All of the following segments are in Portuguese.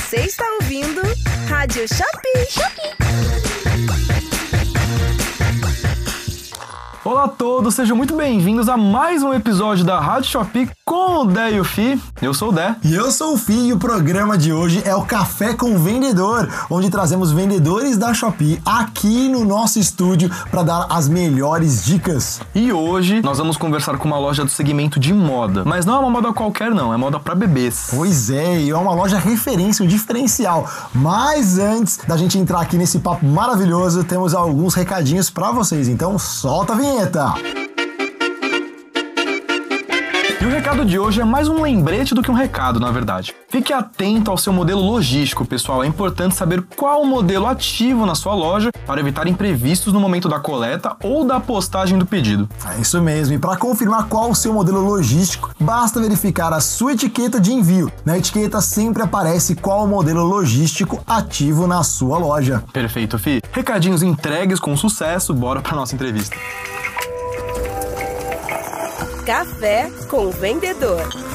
Você está ouvindo Rádio Shopee. Olá a todos, sejam muito bem-vindos a mais um episódio da Rádio Shopee com o Dé e o Fi. Eu sou o Dé. E eu sou o Fi e o programa de hoje é o Café com Vendedor, onde trazemos vendedores da Shopee aqui no nosso estúdio para dar as melhores dicas. E hoje nós vamos conversar com uma loja do segmento de moda, mas não é uma moda qualquer não, é moda para bebês. Pois é, e é uma loja referência, um diferencial. Mas antes da gente entrar aqui nesse papo maravilhoso, temos alguns recadinhos para vocês, então solta a vinheta. E o recado de hoje é mais um lembrete do que um recado, na verdade. Fique atento ao seu modelo logístico, pessoal. É importante saber qual modelo ativo na sua loja para evitar imprevistos no momento da coleta ou da postagem do pedido. É isso mesmo. E para confirmar qual o seu modelo logístico, basta verificar a sua etiqueta de envio. Na etiqueta sempre aparece qual o modelo logístico ativo na sua loja. Perfeito, Fi. Recadinhos entregues com sucesso. Bora para nossa entrevista. Café com Vendedor.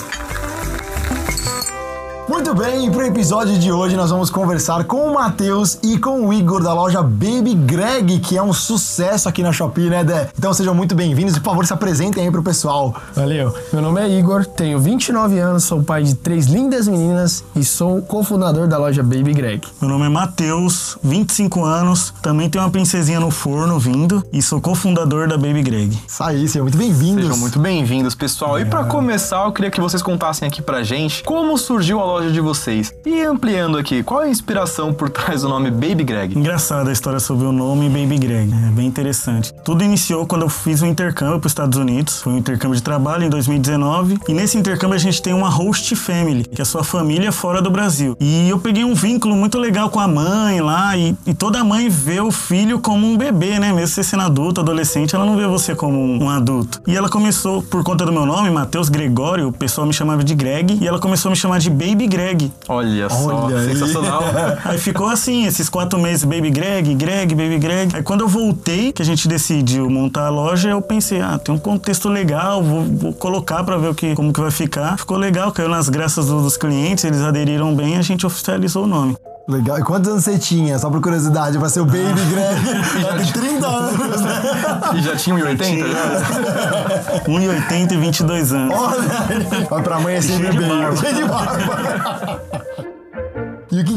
Muito bem, para o episódio de hoje nós vamos conversar com o Matheus e com o Igor da loja Baby Greg, que é um sucesso aqui na Shopee, né, Dé? Então sejam muito bem-vindos e, por favor, se apresentem aí pro pessoal. Valeu. Meu nome é Igor, tenho 29 anos, sou pai de três lindas meninas e sou cofundador da loja Baby Greg. Meu nome é Matheus, 25 anos, também tenho uma princesinha no forno vindo e sou cofundador da Baby Greg. Isso aí, sejam muito bem-vindos. Sejam muito bem-vindos, pessoal. E para começar, eu queria que vocês contassem aqui pra gente como surgiu a loja de vocês. E ampliando aqui, qual é a inspiração por trás do nome Baby Greg? Engraçada a história sobre o nome Baby Greg, é bem interessante. Tudo iniciou quando eu fiz um intercâmbio para os Estados Unidos, foi um intercâmbio de trabalho em 2019, e nesse intercâmbio a gente tem uma host family, que é a sua família fora do Brasil. E eu peguei um vínculo muito legal com a mãe lá, e, e toda mãe vê o filho como um bebê, né? Mesmo você sendo adulto, adolescente, ela não vê você como um, um adulto. E ela começou, por conta do meu nome, Matheus Gregório, o pessoal me chamava de Greg, e ela começou a me chamar de Baby Greg. Olha só, Olha aí. sensacional. Aí ficou assim, esses quatro meses, Baby Greg, Greg, Baby Greg. Aí quando eu voltei, que a gente decidiu montar a loja, eu pensei, ah, tem um contexto legal, vou, vou colocar pra ver o que, como que vai ficar. Ficou legal, caiu nas graças do- dos clientes, eles aderiram bem, a gente oficializou o nome. Legal. E quantos anos você tinha? Só por curiosidade, pra ser o Baby Greg. Tem 30 anos, né? E já tinha 1,80 já? 1,80 e 22 anos. Olha pra mãe é sempre Cheio de bem. barba. Cheio de barba.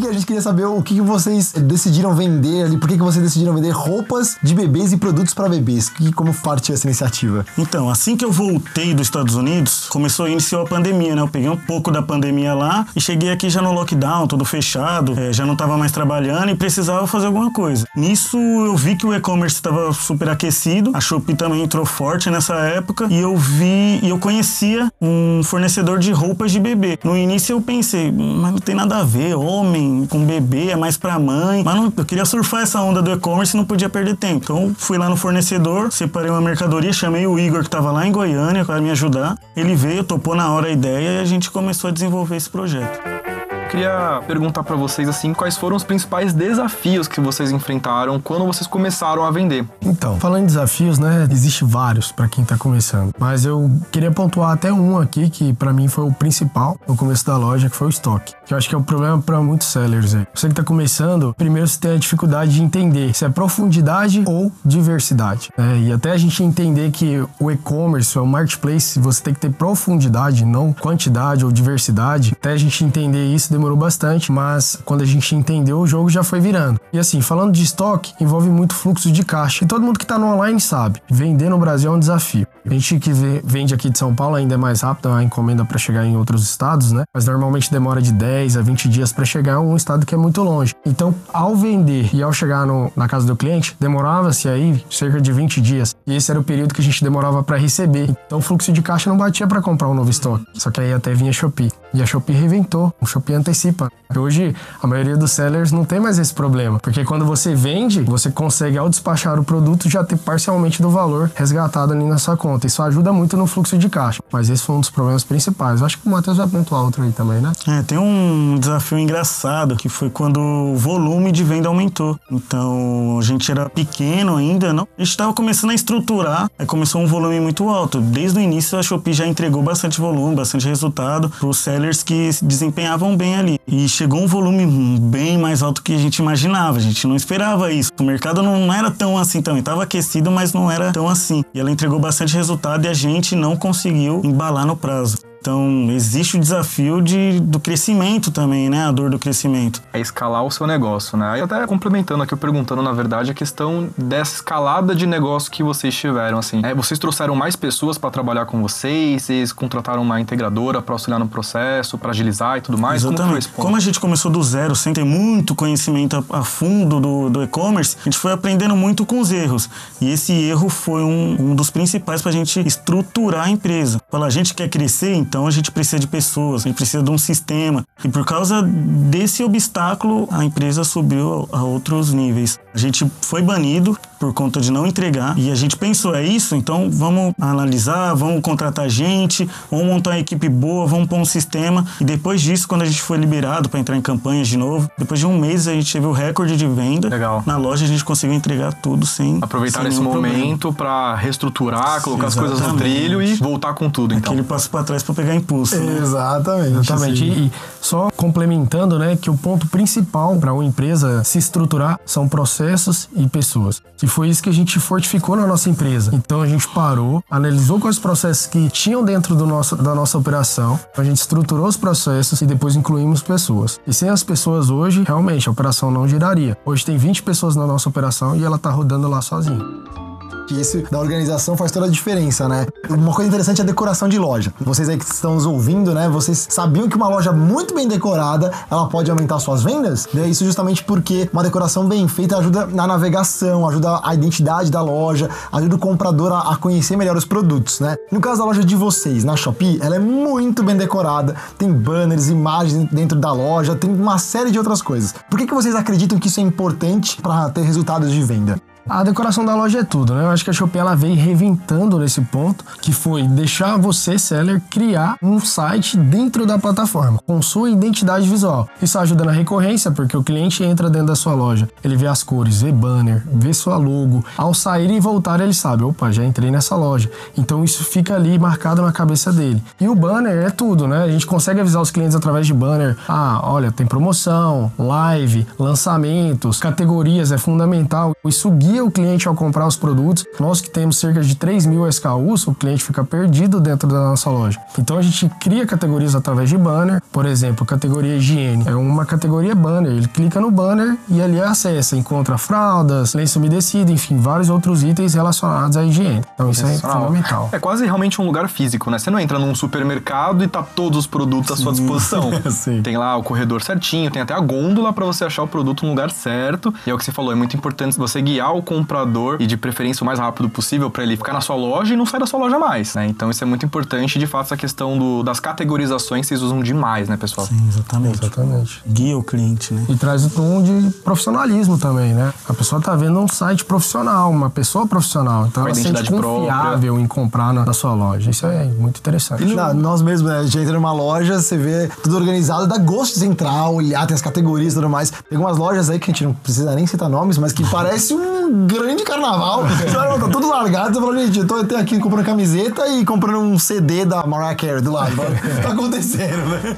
E a gente queria saber, o que, que vocês decidiram vender ali, por que, que vocês decidiram vender roupas de bebês e produtos para bebês? Que, como partiu essa iniciativa? Então, assim que eu voltei dos Estados Unidos, começou, iniciou a pandemia, né? Eu peguei um pouco da pandemia lá e cheguei aqui já no lockdown, tudo fechado, eh, já não tava mais trabalhando e precisava fazer alguma coisa. Nisso eu vi que o e-commerce estava super aquecido, a Shopee também entrou forte nessa época e eu vi e eu conhecia um fornecedor de roupas de bebê. No início eu pensei, "Hum, mas não tem nada a ver, homem com bebê é mais pra mãe. Mas não- eu queria surfar essa onda do e-commerce e não podia perder tempo. Então fui lá no fornecedor, separei uma mercadoria, chamei o Igor que tava lá em Goiânia para me ajudar. Ele veio, topou na hora a ideia e a gente começou a desenvolver esse projeto. Queria perguntar pra vocês assim, quais foram os principais desafios que vocês enfrentaram quando vocês começaram a vender? Então, falando em desafios, né, existe vários pra quem tá começando, mas eu queria pontuar até um aqui que pra mim foi o principal no começo da loja, que foi o estoque. Que eu acho que é o problema pra muitos sellers aí. Você que tá começando, primeiro você tem a dificuldade de entender se é profundidade ou diversidade. né? E até a gente entender que o e-commerce, o marketplace, você tem que ter profundidade, não quantidade ou diversidade. Até a gente entender isso demorou bastante, mas quando a gente entendeu, o jogo já foi virando. E assim, falando de estoque, envolve muito fluxo de caixa. E todo mundo que tá no online sabe, vender no Brasil é um desafio. A gente que vende aqui de São Paulo ainda é mais rápido, a encomenda para chegar em outros estados, né? Mas normalmente demora de 10 a 20 dias para chegar a um estado que é muito longe. Então, ao vender e ao chegar no- na casa do cliente, demorava-se aí cerca de 20 dias. E esse era o período que a gente demorava para receber. Então, o fluxo de caixa não batia para comprar um novo estoque. Só que aí até vinha Shopee. E a Shopee reventou, o Shopee antecipa. Hoje, a maioria dos sellers não tem mais esse problema, porque quando você vende, você consegue, ao despachar o produto, já ter parcialmente do valor resgatado ali na sua conta. Isso ajuda muito no fluxo de caixa. Mas esse foi um dos problemas principais. Eu acho que o Matheus vai pontuar outro aí também, né? É, tem um desafio engraçado que foi quando o volume de venda aumentou. Então a gente era pequeno ainda, não? A gente estava começando a estruturar, aí começou um volume muito alto. Desde o início a Shopee já entregou bastante volume, bastante resultado para os sellers que se desempenhavam bem ali. E chegou um volume bem mais alto que a gente imaginava. A gente não esperava isso. O mercado não era tão assim também. Estava aquecido, mas não era tão assim. E ela entregou bastante resultado e a gente não conseguiu embalar no prazo. Então, existe o desafio de, do crescimento também, né? A dor do crescimento. É escalar o seu negócio, né? E até complementando aqui, perguntando, na verdade, a questão dessa escalada de negócio que vocês tiveram, assim. É, vocês trouxeram mais pessoas para trabalhar com vocês? Vocês contrataram uma integradora para auxiliar no processo, para agilizar e tudo mais? Exatamente. Como, Como, a gente começou do zero, sem ter muito conhecimento a, a fundo do, do e-commerce, a gente foi aprendendo muito com os erros. E esse erro foi um, um dos principais para a gente estruturar a empresa. Falar, a gente quer crescer, então a gente precisa de pessoas, a gente precisa de um sistema. E por causa desse obstáculo, a empresa subiu a outros níveis. A gente foi banido por conta de não entregar e a gente pensou, é isso? Então vamos analisar, vamos contratar gente, vamos montar uma equipe boa, vamos pôr um sistema. E depois disso, quando a gente foi liberado para entrar em campanhas de novo, depois de um mês a gente teve o recorde de venda. Legal. Na loja a gente conseguiu entregar tudo sem aproveitar sem esse momento para reestruturar, colocar as coisas no trilho e voltar com tudo. Então. Aquele passo para trás para pegar impulso. Né? Exatamente. Exatamente. E, e só complementando, né, que o ponto principal para uma empresa se estruturar são processos e pessoas. E foi isso que a gente fortificou na nossa empresa. Então a gente parou, analisou quais processos que tinham dentro do nosso, da nossa operação, a gente estruturou os processos e depois incluímos pessoas. E sem as pessoas hoje, realmente a operação não giraria. Hoje tem 20 pessoas na nossa operação e ela está rodando lá sozinha que isso da organização faz toda a diferença, né? Uma coisa interessante é a decoração de loja. Vocês aí que estão nos ouvindo, né? Vocês sabiam que uma loja muito bem decorada, ela pode aumentar suas vendas? É isso justamente porque uma decoração bem feita ajuda na navegação, ajuda a identidade da loja, ajuda o comprador a, a conhecer melhor os produtos, né? No caso da loja de vocês, na Shopee, ela é muito bem decorada, tem banners, imagens dentro da loja, tem uma série de outras coisas. Por que, que vocês acreditam que isso é importante para ter resultados de venda? A decoração da loja é tudo, né? Eu acho que a Shopee ela vem reventando nesse ponto, que foi deixar você, seller, criar um site dentro da plataforma, com sua identidade visual. Isso ajuda na recorrência, porque o cliente entra dentro da sua loja, ele vê as cores, vê banner, vê sua logo. Ao sair e voltar, ele sabe, opa, já entrei nessa loja. Então isso fica ali marcado na cabeça dele. E o banner é tudo, né? A gente consegue avisar os clientes através de banner. Ah, olha, tem promoção, live, lançamentos, categorias, é fundamental. Isso guia o cliente ao comprar os produtos. Nós que temos cerca de 3 mil SKUs, o cliente fica perdido dentro da nossa loja. Então a gente cria categorias através de banner. Por exemplo, categoria higiene. É uma categoria banner. Ele clica no banner e ali acessa, encontra fraldas, lenço umedecido, enfim, vários outros itens relacionados à higiene. Então isso é fundamental. É quase realmente um lugar físico, né? Você não entra num supermercado e tá todos os produtos Sim. à sua disposição. tem lá o corredor certinho, tem até a gôndola para você achar o produto no lugar certo. E é o que você falou, é muito importante você guiar o comprador e de preferência o mais rápido possível para ele ficar na sua loja e não sair da sua loja mais, né? Então isso é muito importante. De fato, essa questão do, das categorizações vocês usam demais, né, pessoal? Sim, exatamente. Exatamente. Guia o cliente, né? E traz um tom de profissionalismo também, né? A pessoa tá vendo um site profissional, uma pessoa profissional. Então ela se sente confiável própria. em comprar na, na, sua loja. Isso é muito interessante. E não, nós mesmos, né? A gente entra numa loja, você vê tudo organizado, dá gosto de entrar, olhar, tem as categorias e tudo mais. Tem algumas lojas aí que a gente não precisa nem citar nomes, mas que parece um grande carnaval. tá tudo largado. Você fala, gente, eu tô até aqui comprando camiseta e comprando um CD da Mariah Carey do lado. tá acontecendo, né?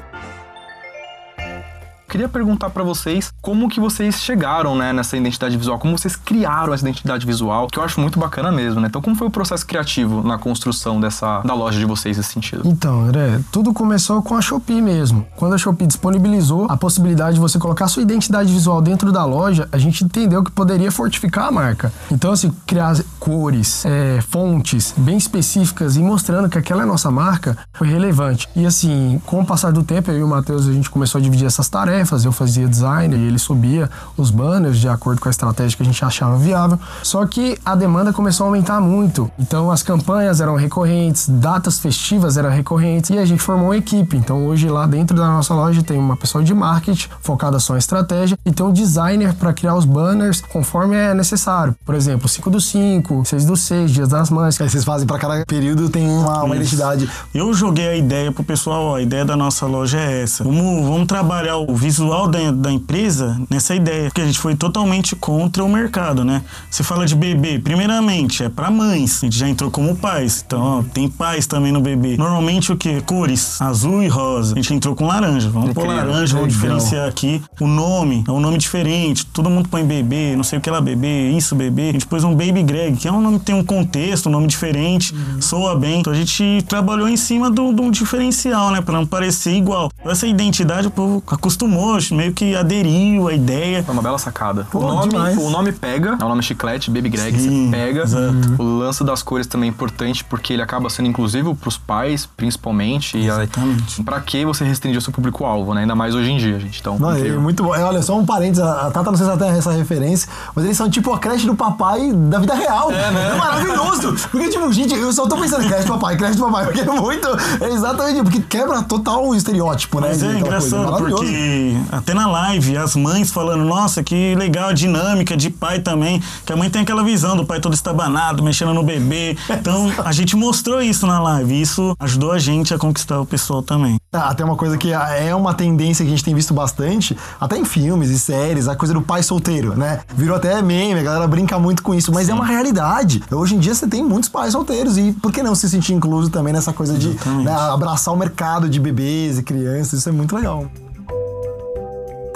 Queria perguntar para vocês como que vocês chegaram, né, nessa identidade visual, como vocês criaram essa identidade visual, que eu acho muito bacana mesmo, né? Então, como foi o processo criativo na construção dessa da loja de vocês nesse sentido? Então, André, tudo começou com a Shopee mesmo. Quando a Shopee disponibilizou a possibilidade de você colocar sua identidade visual dentro da loja, a gente entendeu que poderia fortificar a marca. Então, assim, criar cores, é, fontes bem específicas e mostrando que aquela é nossa marca foi relevante. E assim, com o passar do tempo, eu e o Matheus, a gente começou a dividir essas tarefas tarefas, eu fazia design e ele subia os banners de acordo com a estratégia que a gente achava viável. Só que a demanda começou a aumentar muito. Então as campanhas eram recorrentes, datas festivas eram recorrentes e a gente formou uma equipe. Então hoje lá dentro da nossa loja tem uma pessoa de marketing focada só em estratégia e tem um designer para criar os banners conforme é necessário. Por exemplo, 5 do 5, 6 do 6, Dias das Mães. Aí vocês fazem para cada período tem uma, uma identidade. Eu joguei a ideia pro pessoal, ó, a ideia da nossa loja é essa. Vamos, vamos trabalhar o visual da, da empresa nessa ideia, porque a gente foi totalmente contra o mercado, né? Você fala de bebê, primeiramente, é para mães. A gente já entrou como pais. Então, ó, tem pais também no bebê. Normalmente o que? Cores, azul e rosa. A gente entrou com laranja. Vamos pôr laranja, vamos diferenciar aqui. O nome é um nome diferente. Todo mundo põe bebê, não sei o que lá, bebê, isso, bebê. A gente pôs um Baby Greg, que é um nome que tem um contexto, um nome diferente, soa bem. Então a gente trabalhou em cima do, do diferencial, né? Pra não parecer igual. Essa identidade o povo acostumou, meio que aderiu à ideia. Foi uma bela sacada. Pô, o, nome, demais. o nome pega, é o nome chiclete, Baby Greg, Sim, você pega. exato. O lance das cores também é importante porque ele acaba sendo inclusivo pros pais, principalmente. E aí, Exatamente. pra que você restringir o seu público-alvo, né? Ainda mais hoje em dia, gente. Então, Não, é muito bom. É, olha, só um parênteses, a Tata não sei se ela tem essa referência, mas eles são tipo a creche do papai da vida real. É, né? maravilhoso. Porque, tipo, gente, eu só tô pensando, creche do papai, creche do papai, porque é muito. É exatamente, porque quebra total o estereótipo, né? Mas é tal coisa. engraçado Maravilhoso. Até na live as mães falando, nossa, que legal a dinâmica de pai também, que a mãe tem aquela visão do pai todo estabanado, mexendo no bebê. Então a gente mostrou isso na live isso ajudou a gente a conquistar o pessoal também. Ah, Até uma coisa que é uma tendência que a gente tem visto bastante, até em filmes e séries, a coisa do pai solteiro, né? Virou até meme, a galera brinca muito com isso, mas é uma realidade. Hoje em dia você tem muitos pais solteiros e por que não se sentir incluso também nessa coisa de né, abraçar o mercado de bebês e crianças, isso é muito legal.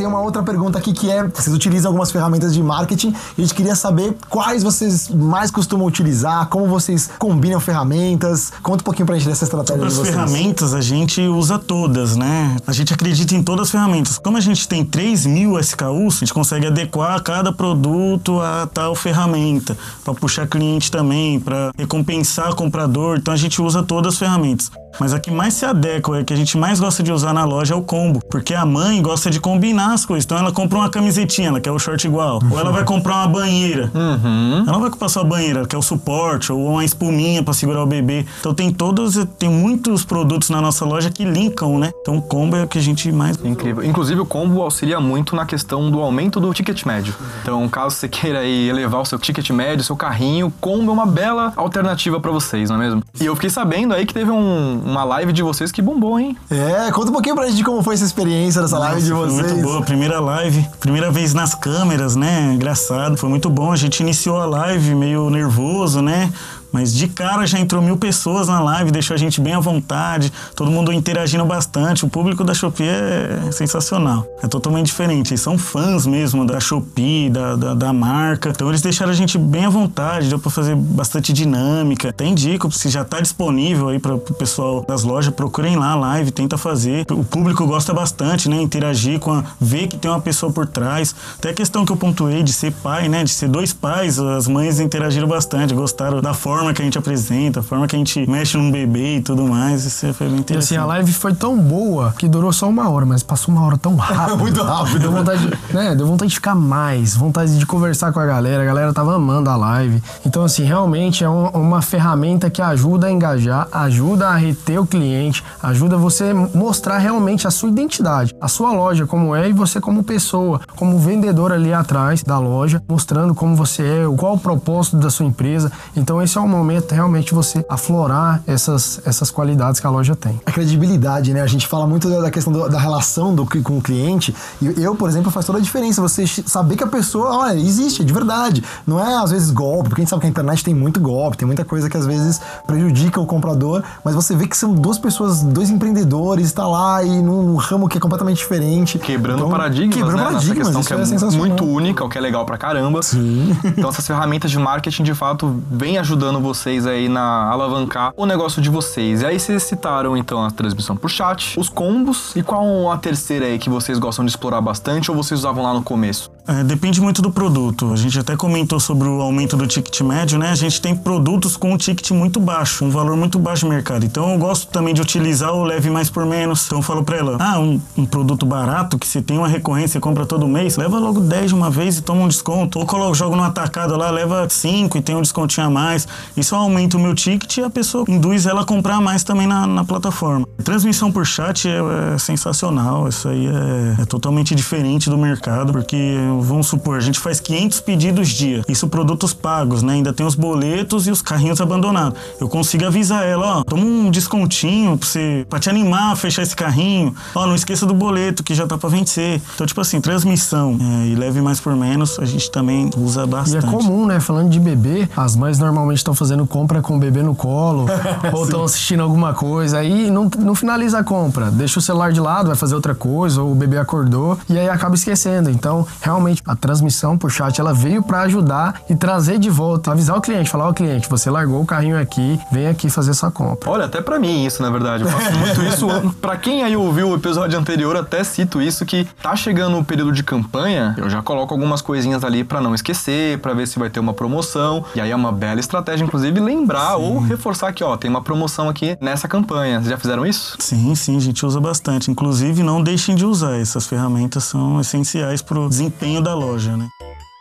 Tem uma outra pergunta aqui que é: vocês utilizam algumas ferramentas de marketing e a gente queria saber quais vocês mais costumam utilizar, como vocês combinam ferramentas. Conta um pouquinho pra gente dessa estratégia As de vocês. ferramentas a gente usa todas, né? A gente acredita em todas as ferramentas. Como a gente tem 3 mil SKUs, a gente consegue adequar cada produto a tal ferramenta, para puxar cliente também, para recompensar comprador. Então a gente usa todas as ferramentas. Mas a que mais se adequa, a que a gente mais gosta de usar na loja é o combo. Porque a mãe gosta de combinar as coisas. Então ela compra uma camisetinha, ela quer o short igual. Ou ela vai comprar uma banheira. Ela não vai comprar só a banheira, ela quer o suporte ou uma espuminha para segurar o bebê. Então tem todos, tem muitos produtos na nossa loja que linkam, né? Então o combo é o que a gente mais Incrível. Inclusive, o combo auxilia muito na questão do aumento do ticket médio. Então, caso você queira aí elevar o seu ticket médio, seu carrinho, combo é uma bela alternativa pra vocês, não é mesmo? E eu fiquei sabendo aí que teve um- uma live de vocês que bombou, hein? É, conta um pouquinho pra gente de como foi essa experiência dessa live de Foi vocês. muito boa, primeira live, primeira vez nas câmeras, né? Engraçado, foi muito bom. A gente iniciou a live meio nervoso, né? Mas de cara já entrou mil pessoas na live, deixou a gente bem à vontade, todo mundo interagindo bastante. O público da Shopee é sensacional, é totalmente diferente. Eles são fãs mesmo da Shopee, da, da, da marca. Então eles deixaram a gente bem à vontade, deu pra fazer bastante dinâmica. Até indico, se já tá disponível aí para o pessoal das lojas, procurem lá a live, tenta fazer. O público gosta bastante, né? Interagir com a. ver que tem uma pessoa por trás. Até a questão que eu pontuei de ser pai, né? De ser dois pais, as mães interagiram bastante, gostaram da forma que a gente apresenta, a forma que a gente mexe num bebê e tudo mais. Isso foi bem E interessante. assim, a live foi tão boa que durou só uma hora, mas passou uma hora tão rápido. Muito rápido. Deu vontade, né? Deu vontade de ficar mais, vontade de conversar com a galera. A galera tava amando a live. Então, assim, realmente é um- uma ferramenta que ajuda a engajar, ajuda a reter o cliente, ajuda você mostrar realmente a sua identidade, a sua loja como é e você como pessoa, como vendedor ali atrás da loja, mostrando como você é, qual o propósito da sua empresa. Então, esse é o momento realmente você aflorar essas, essas qualidades que a loja tem. A credibilidade, né? A gente fala muito da questão do- da relação do, com o cliente. E eu, por exemplo, faz toda a diferença. Você saber que a pessoa, olha, existe, é de verdade. Não é, às vezes, golpe, porque a gente sabe que a internet tem muito golpe, tem muita coisa que às vezes prejudica o comprador, mas você vê que são duas pessoas, dois empreendedores, está lá e num ramo que é completamente diferente. Quebrando Então, paradigmas, Quebrando né? Nessa paradigmas, questão isso que é, é, muito única, o que é legal pra caramba. Sim. Então essas ferramentas de marketing, de fato, vem ajudando vocês aí na alavancar o negócio de vocês. E aí vocês citaram, então, a transmissão por chat, os combos e qual a terceira aí que vocês gostam de explorar bastante ou vocês usavam lá no começo? É, depende muito do produto. A gente até comentou sobre o aumento do ticket médio, né? A gente tem produtos com um ticket muito baixo, um valor muito baixo no mercado. Então eu gosto também de utilizar o leve mais por menos. Então eu falo pra ela: ah, um, um produto barato que você tem uma recorrência, compra todo mês, leva logo 10 de uma vez e toma um desconto. Ou coloca, jogo no atacado lá, leva 5 e tem um descontinho a mais. Isso aumenta o meu ticket e a pessoa induz ela a comprar mais também na, na plataforma. Transmissão por chat é, é sensacional. Isso aí é, é totalmente diferente do mercado, porque vamos supor, a gente faz 500 pedidos dia. Isso produtos pagos, né? Ainda tem os boletos e os carrinhos abandonados. Eu consigo avisar ela, ó, toma um descontinho pra, você, pra te animar a fechar esse carrinho. Ó, não esqueça do boleto que já tá pra vencer. Então, tipo assim, transmissão é, e leve mais por menos, a gente também usa bastante. E é comum, né? Falando de bebê, as mães normalmente estão fazendo compra com o bebê no colo ou estão assistindo alguma coisa. Aí não, não finaliza a compra. Deixa o celular de lado, vai fazer outra coisa, ou o bebê acordou e aí acaba esquecendo. Então, realmente, a transmissão por chat ela veio para ajudar e trazer de volta, avisar o cliente, falar ao cliente, você largou o carrinho aqui, vem aqui fazer essa compra. Olha, até pra mim isso, na verdade. Eu faço muito isso. Pra quem aí ouviu o episódio anterior, até cito isso que tá chegando o período de campanha, eu já coloco algumas coisinhas ali pra não esquecer, pra ver se vai ter uma promoção. E aí é uma bela estratégia, inclusive, lembrar ou reforçar que, ó, tem uma promoção aqui nessa campanha. Vocês já fizeram isso? Sim, sim, a gente usa bastante. Inclusive, não deixem de usar. Essas ferramentas são essenciais pro desempenho da loja, né?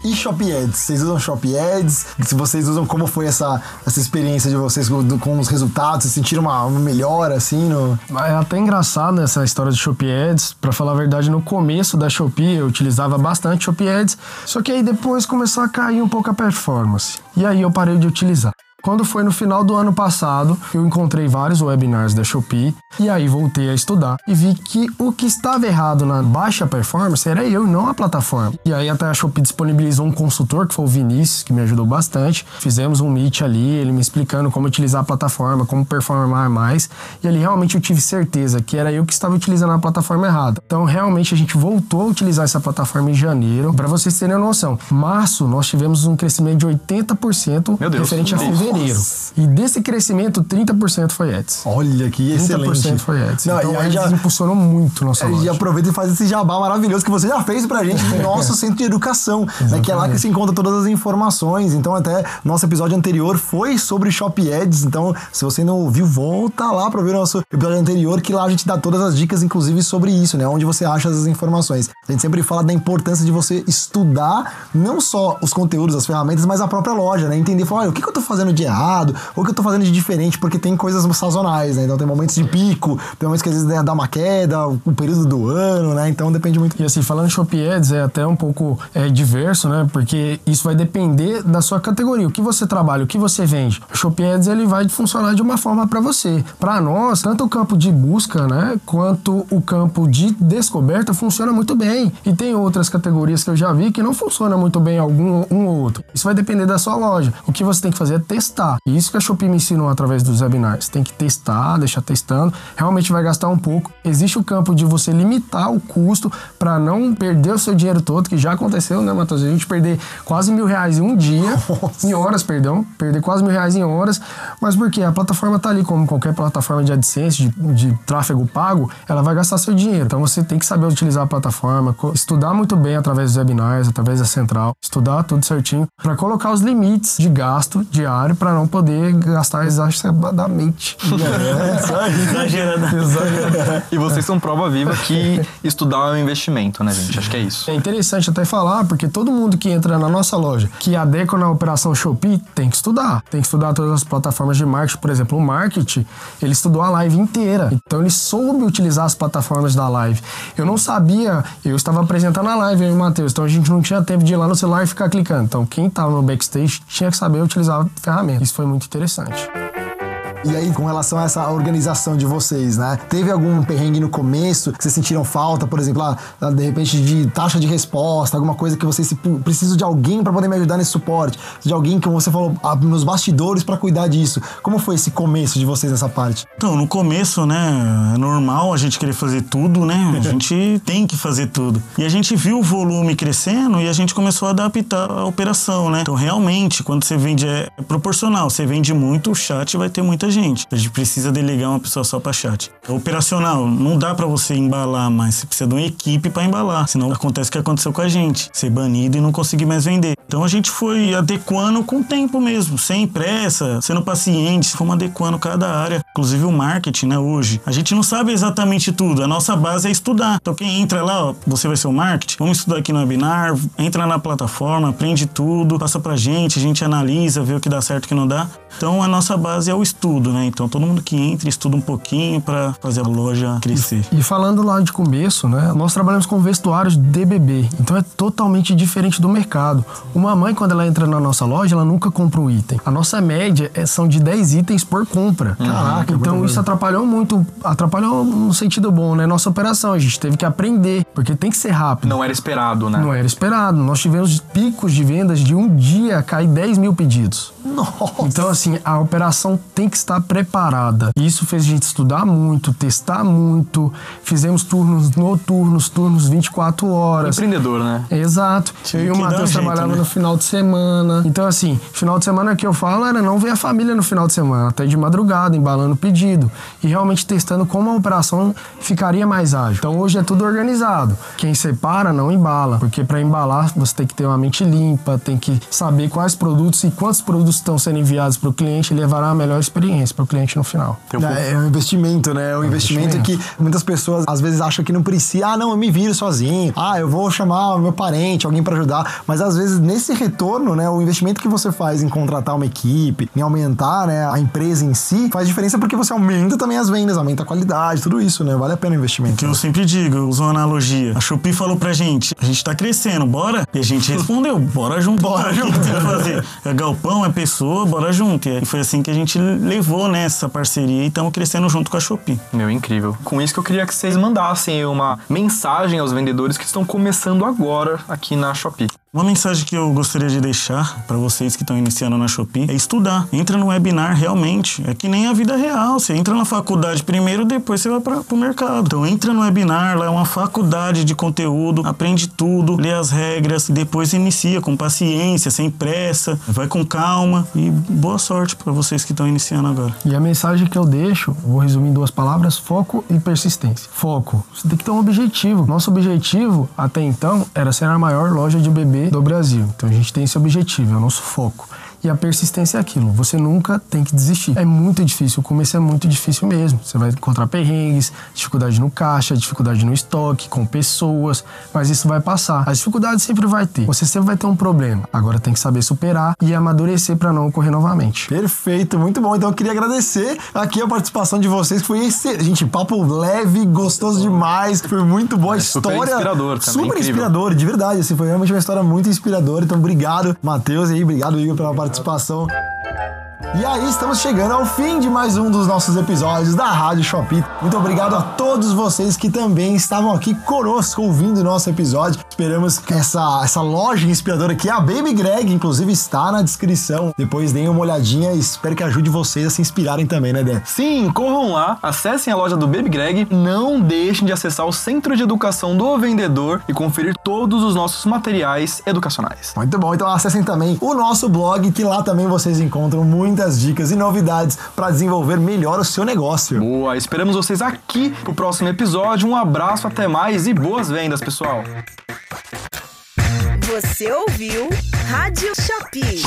E Shop Ads? Vocês usam Shop Ads? Se vocês usam, como foi essa, essa experiência de vocês com, com os resultados? Vocês sentiram uma, uma melhora, assim? No... É até engraçado essa história de Shopee Ads. Pra falar a verdade, no começo da Shopee eu utilizava bastante Shopee Ads, só que aí depois começou a cair um pouco a performance. E aí eu parei de utilizar. Quando foi no final do ano passado, eu encontrei vários webinars da Shopee e aí voltei a estudar e vi que o que estava errado na baixa performance era eu, não a plataforma. E aí até a Shopee disponibilizou um consultor, que foi o Vinícius, que me ajudou bastante. Fizemos um meet ali, ele me explicando como utilizar a plataforma, como performar mais. E ali realmente eu tive certeza que era eu que estava utilizando a plataforma errada. Então realmente a gente voltou a utilizar essa plataforma em janeiro. Para vocês terem noção, março nós tivemos um crescimento de 80% Meu Deus. referente a fevereiro. E desse crescimento, 30% foi ads. Olha que 30% excelente. foi ads. Não, então, e aí já- impulsionou muito nossa É, E loja. aproveita e faz esse jabá maravilhoso que você já fez pra gente no nosso centro de educação, né, que é lá que se encontra todas as informações. Então, até nosso episódio anterior foi sobre Shop Ads. Então, se você não ouviu, volta lá pra ver o nosso episódio anterior, que lá a gente dá todas as dicas, inclusive sobre isso, né? Onde você acha essas informações. A gente sempre fala da importância de você estudar não só os conteúdos, as ferramentas, mas a própria loja, né? Entender, falar, olha, o que, que eu tô fazendo de errado, ou que eu tô fazendo de diferente, porque tem coisas sazonais, né? Então tem momentos de pico, tem momentos que às vezes né, dá uma queda, o período do ano, né? Então depende muito. E assim, falando em Shopee Ads, é até um pouco é, diverso, né? Porque isso vai depender da sua categoria. O que você trabalha, o que você vende. O Shopee Ads, ele vai funcionar de uma forma para você. Para nós, tanto o campo de busca, né? Quanto o campo de descoberta funciona muito bem. E tem outras categorias que eu já vi que não funciona muito bem algum um ou outro. Isso vai depender da sua loja. O que você tem que fazer é testar. E isso que a Shopee me ensinou através dos webinars. Tem que testar, deixar testando. Realmente vai gastar um pouco. Existe o campo de você limitar o custo para não perder o seu dinheiro todo, que já aconteceu, né, Matheus? A gente perder quase mil reais em um dia, em horas, perdão, perder quase mil reais em horas. Mas por quê? A plataforma tá ali, como qualquer plataforma de AdSense, de, de tráfego pago, ela vai gastar seu dinheiro. Então você tem que saber utilizar a plataforma, estudar muito bem através dos webinars, através da central, estudar tudo certinho, para colocar os limites de gasto diário para não poder gastar exacerbadamente. É, isso aí. Exagerada. E vocês são prova viva que estudar é um investimento, né, gente? Acho que é isso. É interessante até falar, porque todo mundo que entra na nossa loja, que adequa na operação Shopee, tem que estudar. Tem que estudar todas as plataformas de marketing. Por exemplo, o marketing, ele estudou a live inteira. Então ele soube utilizar as plataformas da live. Eu não sabia, eu estava apresentando a live, eu e o Matheus. Então a gente não tinha tempo de ir lá no celular e ficar clicando. Então quem estava no backstage tinha que saber utilizar a ferramenta. Isso foi muito interessante. E aí, com relação a essa organização de vocês, né? Teve algum perrengue no começo que vocês sentiram falta, por exemplo, lá, lá, de repente de taxa de resposta, alguma coisa que vocês precisam de alguém para poder me ajudar nesse suporte, de alguém que você falou ah, nos bastidores para cuidar disso. Como foi esse começo de vocês nessa parte? Então, no começo, né, é normal a gente querer fazer tudo, né? A gente tem que fazer tudo. E a gente viu o volume crescendo e a gente começou a adaptar a operação, né? Então, realmente, quando você vende, é proporcional. Você vende muito, o chat vai ter muita gente. A gente precisa delegar uma pessoa só para chat. É operacional, não dá para você embalar mais. Você precisa de uma equipe para embalar. Senão acontece o que aconteceu com a gente: ser banido e não conseguir mais vender. Então a gente foi adequando com o tempo mesmo, sem pressa, sendo paciente, fomos adequando cada área, inclusive o marketing, né? Hoje. A gente não sabe exatamente tudo, a nossa base é estudar. Então quem entra lá, ó, você vai ser o marketing, vamos estudar aqui no webinar, entra na plataforma, aprende tudo, passa pra gente, a gente analisa, vê o que dá certo e o que não dá. Então a nossa base é o estudo, né? Então todo mundo que entra estuda um pouquinho para fazer a loja crescer. E falando lá de começo, né? Nós trabalhamos com vestuários de bebê, então é totalmente diferente do mercado. Uma mãe, quando ela entra na nossa loja, ela nunca compra um item. A nossa média é, são de 10 itens por compra. Caraca, Então muito isso atrapalhou muito, atrapalhou no sentido bom, né? Nossa operação, a gente teve que aprender, porque tem que ser rápido. Não era esperado, né? Não era esperado. Nós tivemos picos de vendas de um dia cair 10 mil pedidos. Nossa. Então, assim, a operação tem que estar preparada. E Isso fez a gente estudar muito, testar muito. Fizemos turnos noturnos, turnos 24 horas. Empreendedor, né? Exato. Eu e o Matheus um jeito, trabalhava né? no final de semana. Então, assim, final de semana que eu falo era não ver a família no final de semana, até de madrugada, embalando o pedido. E realmente testando como a operação ficaria mais ágil. Então, hoje é tudo organizado. Quem separa, não embala. Porque para embalar, você tem que ter uma mente limpa, tem que saber quais produtos e quantos produtos estão sendo enviados para o cliente e levará a melhor experiência para o cliente no final. É, é um investimento, né? É um investimento, investimento. que muitas pessoas às vezes acham que não precisa. Ah, não, eu me viro sozinho. Ah, eu vou chamar meu parente, alguém pra ajudar. Mas às vezes nesse retorno, né, o investimento que você faz em contratar uma equipe, em aumentar, né, a empresa em si, faz diferença porque você aumenta também as vendas, aumenta a qualidade, tudo isso, né? Vale a pena o investimento. Que eu sempre digo, eu uso uma analogia. A Shopee falou pra gente, a gente tá crescendo, bora? E a gente respondeu, bora junto. Bora junto. O que tem que fazer? É galpão, é pessoa, bora junto. E foi assim que a gente levou, né, essa parceria e estamos crescendo junto com a Shopee. Meu, incrível. Com isso que eu queria que vocês mandassem uma mensagem aos vendedores que estão começando agora aqui na Shopee. Uma mensagem que eu gostaria de deixar para vocês que estão iniciando na Shopee é estudar. Entra no webinar realmente. É que nem a vida real. Você entra na faculdade primeiro, depois você vai para o mercado. Então entra no webinar, lá é uma faculdade de conteúdo, aprende tudo, lê as regras, depois inicia com paciência, sem pressa, vai com calma e boa sorte para vocês que estão iniciando agora. E a mensagem que eu deixo, vou resumir em duas palavras: foco e persistência. Foco. Você tem que ter um objetivo. Nosso objetivo, até então, era ser a maior loja de bebê do Brasil. Então a gente tem esse objetivo, é o nosso foco. E a persistência é aquilo. Você nunca tem que desistir. É muito difícil. O começo é muito difícil mesmo. Você vai encontrar perrengues, dificuldade no caixa, dificuldade no estoque, com pessoas, mas isso vai passar. As dificuldades sempre vai ter. Você sempre vai ter um problema. Agora tem que saber superar e amadurecer para não ocorrer novamente. Perfeito, muito bom. Então eu queria agradecer aqui a participação de vocês, que foi excelente. Gente, papo leve, gostoso demais. Foi muito boa a É, super história. inspirador também, Super incrível. inspirador, de verdade. Assim, foi realmente uma história muito inspiradora. Então, obrigado, Matheus, e aí, obrigado, Igor, pela participação satisfação. E aí, estamos chegando ao fim de mais um dos nossos episódios da Rádio Shopee. Muito obrigado a todos vocês que também estavam aqui conosco ouvindo o nosso episódio. Esperamos que essa, essa loja inspiradora que é a Baby Greg, inclusive, está na descrição. Depois deem uma olhadinha e espero que ajude vocês a se inspirarem também, né, Dé? Sim, corram lá, acessem a loja do Baby Greg, não deixem de acessar o Centro de Educação do Vendedor e conferir todos os nossos materiais educacionais. Muito bom, então acessem também o nosso blog, que lá também vocês encontram muitas dicas e novidades para desenvolver melhor o seu negócio. Boa, esperamos vocês aqui pro próximo episódio. Um abraço, até mais e boas vendas, pessoal! Você ouviu Rádio Shopee.